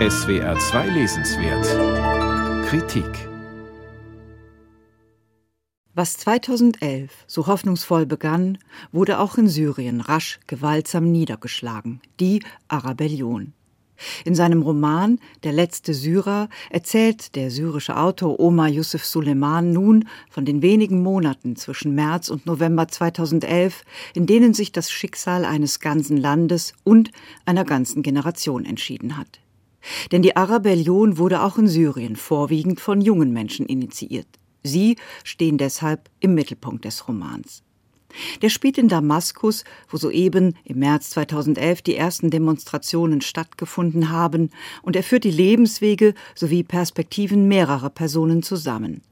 SWR 2 Lesenswert Kritik Was 2011 so hoffnungsvoll begann, wurde auch in Syrien rasch gewaltsam niedergeschlagen, die Arabellion. In seinem Roman Der letzte Syrer erzählt der syrische Autor Omar Yusuf Suleiman nun von den wenigen Monaten zwischen März und November 2011, in denen sich das Schicksal eines ganzen Landes und einer ganzen Generation entschieden hat. Denn die Arabellion wurde auch in Syrien vorwiegend von jungen Menschen initiiert. Sie stehen deshalb im Mittelpunkt des Romans. Der spielt in Damaskus, wo soeben im März 2011 die ersten Demonstrationen stattgefunden haben, und er führt die Lebenswege sowie Perspektiven mehrerer Personen zusammen.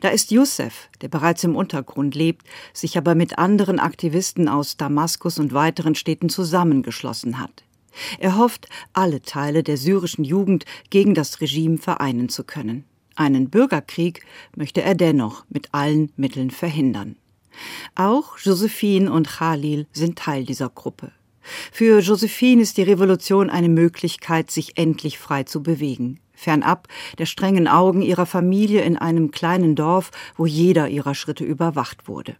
Da ist Youssef, der bereits im Untergrund lebt, sich aber mit anderen Aktivisten aus Damaskus und weiteren Städten zusammengeschlossen hat. Er hofft, alle Teile der syrischen Jugend gegen das Regime vereinen zu können. Einen Bürgerkrieg möchte er dennoch mit allen Mitteln verhindern. Auch Josephine und Khalil sind Teil dieser Gruppe. Für Josephine ist die Revolution eine Möglichkeit, sich endlich frei zu bewegen, fernab der strengen Augen ihrer Familie in einem kleinen Dorf, wo jeder ihrer Schritte überwacht wurde.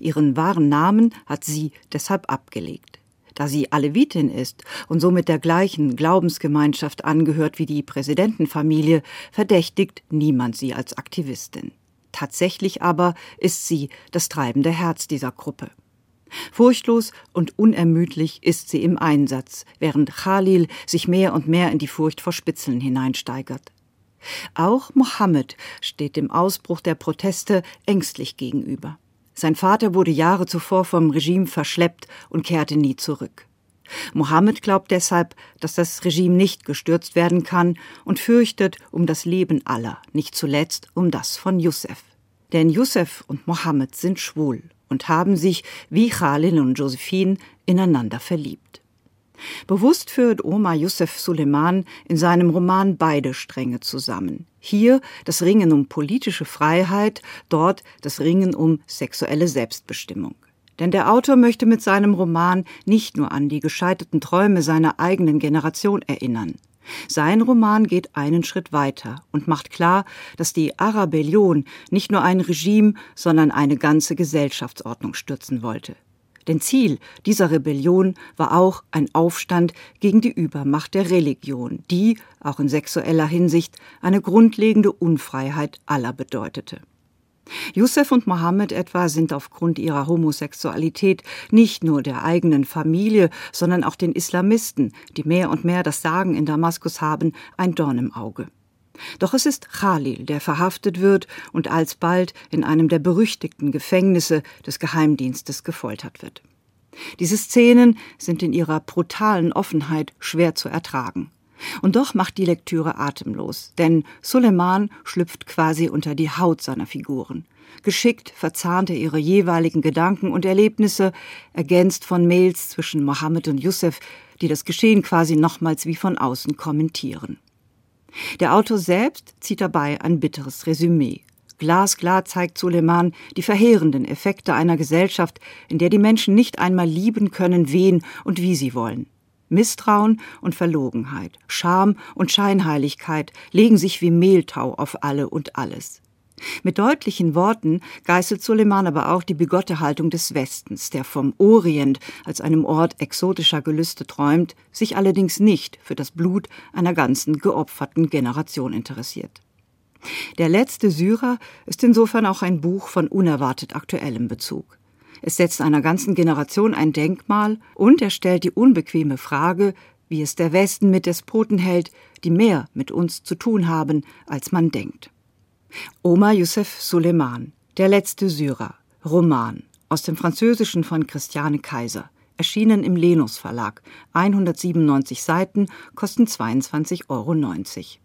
Ihren wahren Namen hat sie deshalb abgelegt. Da sie Alevitin ist und somit der gleichen Glaubensgemeinschaft angehört wie die Präsidentenfamilie, verdächtigt niemand sie als Aktivistin. Tatsächlich aber ist sie das treibende Herz dieser Gruppe. Furchtlos und unermüdlich ist sie im Einsatz, während Khalil sich mehr und mehr in die Furcht vor Spitzeln hineinsteigert. Auch Mohammed steht dem Ausbruch der Proteste ängstlich gegenüber. Sein Vater wurde Jahre zuvor vom Regime verschleppt und kehrte nie zurück. Mohammed glaubt deshalb, dass das Regime nicht gestürzt werden kann und fürchtet um das Leben aller, nicht zuletzt um das von Youssef. Denn Youssef und Mohammed sind schwul und haben sich, wie Khalil und Josephine, ineinander verliebt. Bewusst führt Omar Youssef Suleiman in seinem Roman beide Stränge zusammen. Hier das Ringen um politische Freiheit, dort das Ringen um sexuelle Selbstbestimmung. Denn der Autor möchte mit seinem Roman nicht nur an die gescheiterten Träume seiner eigenen Generation erinnern. Sein Roman geht einen Schritt weiter und macht klar, dass die Arabellion nicht nur ein Regime, sondern eine ganze Gesellschaftsordnung stürzen wollte. Denn Ziel dieser Rebellion war auch ein Aufstand gegen die Übermacht der Religion, die, auch in sexueller Hinsicht, eine grundlegende Unfreiheit aller bedeutete. Youssef und Mohammed etwa sind aufgrund ihrer Homosexualität nicht nur der eigenen Familie, sondern auch den Islamisten, die mehr und mehr das Sagen in Damaskus haben, ein Dorn im Auge. Doch es ist Khalil, der verhaftet wird und alsbald in einem der berüchtigten Gefängnisse des Geheimdienstes gefoltert wird. Diese Szenen sind in ihrer brutalen Offenheit schwer zu ertragen. Und doch macht die Lektüre atemlos, denn Suleiman schlüpft quasi unter die Haut seiner Figuren. Geschickt verzahnt er ihre jeweiligen Gedanken und Erlebnisse, ergänzt von Mails zwischen Mohammed und Youssef, die das Geschehen quasi nochmals wie von außen kommentieren. Der Autor selbst zieht dabei ein bitteres Resümee. Glasklar zeigt Suleiman die verheerenden Effekte einer Gesellschaft, in der die Menschen nicht einmal lieben können, wen und wie sie wollen. Misstrauen und Verlogenheit, Scham und Scheinheiligkeit legen sich wie Mehltau auf alle und alles. Mit deutlichen Worten geißelt Suleiman aber auch die bigotte Haltung des Westens, der vom Orient als einem Ort exotischer Gelüste träumt, sich allerdings nicht für das Blut einer ganzen geopferten Generation interessiert. Der letzte Syrer ist insofern auch ein Buch von unerwartet aktuellem Bezug. Es setzt einer ganzen Generation ein Denkmal und er stellt die unbequeme Frage, wie es der Westen mit Despoten hält, die mehr mit uns zu tun haben, als man denkt. Omar Youssef Suleiman, Der letzte Syrer, Roman, aus dem Französischen von Christiane Kaiser, erschienen im Lenus Verlag, 197 Seiten, kosten 22,90 Euro.